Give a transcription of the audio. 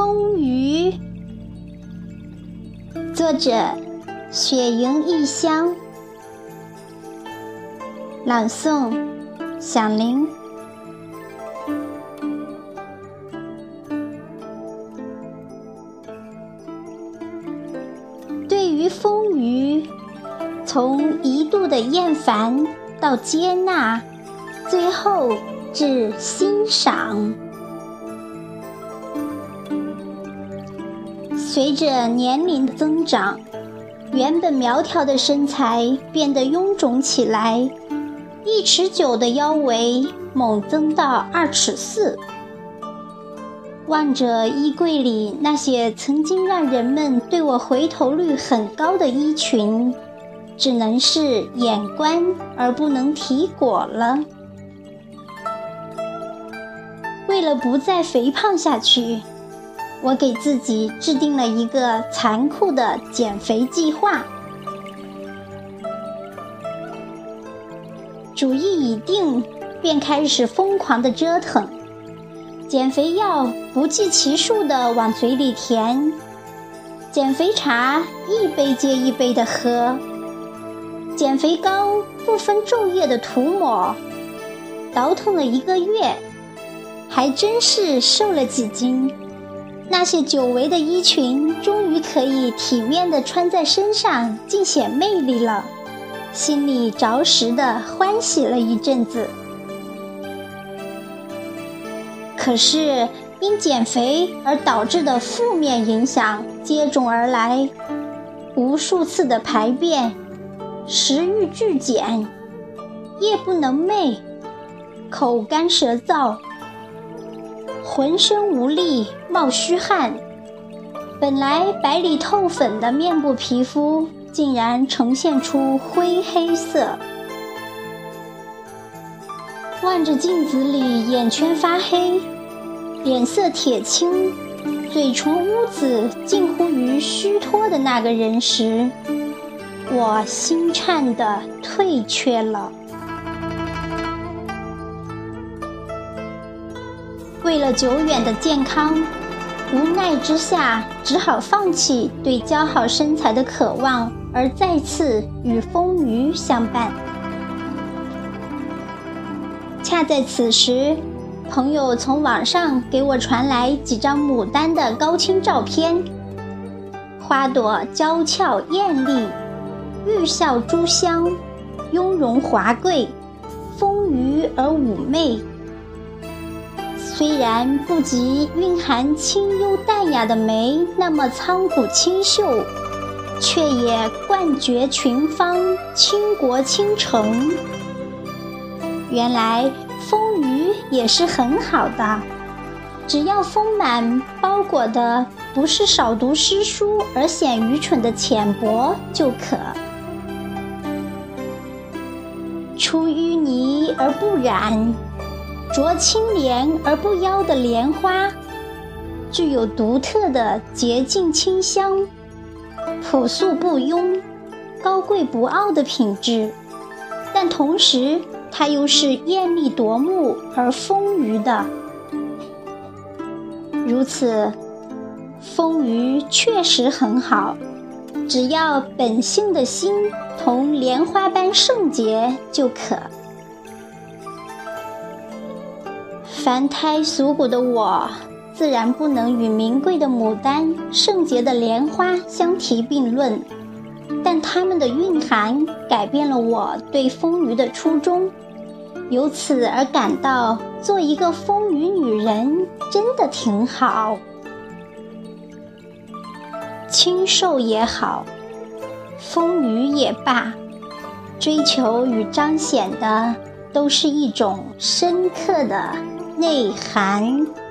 风雨，作者：雪莹异乡，朗诵：响铃。对于风雨，从一度的厌烦到接纳，最后至欣赏。随着年龄的增长，原本苗条的身材变得臃肿起来，一尺九的腰围猛增到二尺四。望着衣柜里那些曾经让人们对我回头率很高的衣裙，只能是眼观而不能提果了。为了不再肥胖下去。我给自己制定了一个残酷的减肥计划，主意已定，便开始疯狂的折腾，减肥药不计其数的往嘴里填，减肥茶一杯接一杯的喝，减肥膏不分昼夜的涂抹，倒腾了一个月，还真是瘦了几斤。那些久违的衣裙终于可以体面地穿在身上，尽显魅力了，心里着实的欢喜了一阵子。可是因减肥而导致的负面影响接踵而来，无数次的排便，食欲剧减，夜不能寐，口干舌燥。浑身无力，冒虚汗，本来白里透粉的面部皮肤竟然呈现出灰黑色。望着镜子里眼圈发黑、脸色铁青、嘴唇污紫、近乎于虚脱的那个人时，我心颤的退却了。为了久远的健康，无奈之下只好放弃对姣好身材的渴望，而再次与风雨相伴。恰在此时，朋友从网上给我传来几张牡丹的高清照片，花朵娇俏艳丽，玉笑珠香，雍容华贵，丰腴而妩媚。虽然不及蕴含清幽淡雅的梅那么苍古清秀，却也冠绝群芳，倾国倾城。原来丰腴也是很好的，只要丰满包裹的不是少读诗书而显愚蠢的浅薄就可。出淤泥而不染。着清廉而不妖的莲花，具有独特的洁净清香、朴素不庸、高贵不傲的品质，但同时它又是艳丽夺目而丰腴的。如此，丰腴确实很好，只要本性的心同莲花般圣洁就可。凡胎俗骨的我，自然不能与名贵的牡丹、圣洁的莲花相提并论。但它们的蕴含改变了我对丰腴的初衷，由此而感到做一个丰腴女人真的挺好。清瘦也好，丰腴也罢，追求与彰显的都是一种深刻的。内涵。